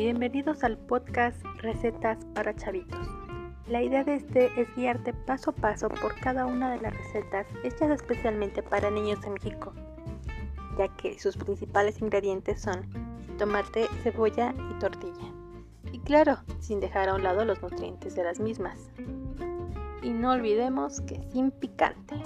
bienvenidos al podcast Recetas para Chavitos. La idea de este es guiarte paso a paso por cada una de las recetas hechas especialmente para niños en México, ya que sus principales ingredientes son tomate, cebolla y tortilla. Y claro, sin dejar a un lado los nutrientes de las mismas. Y no olvidemos que sin picante.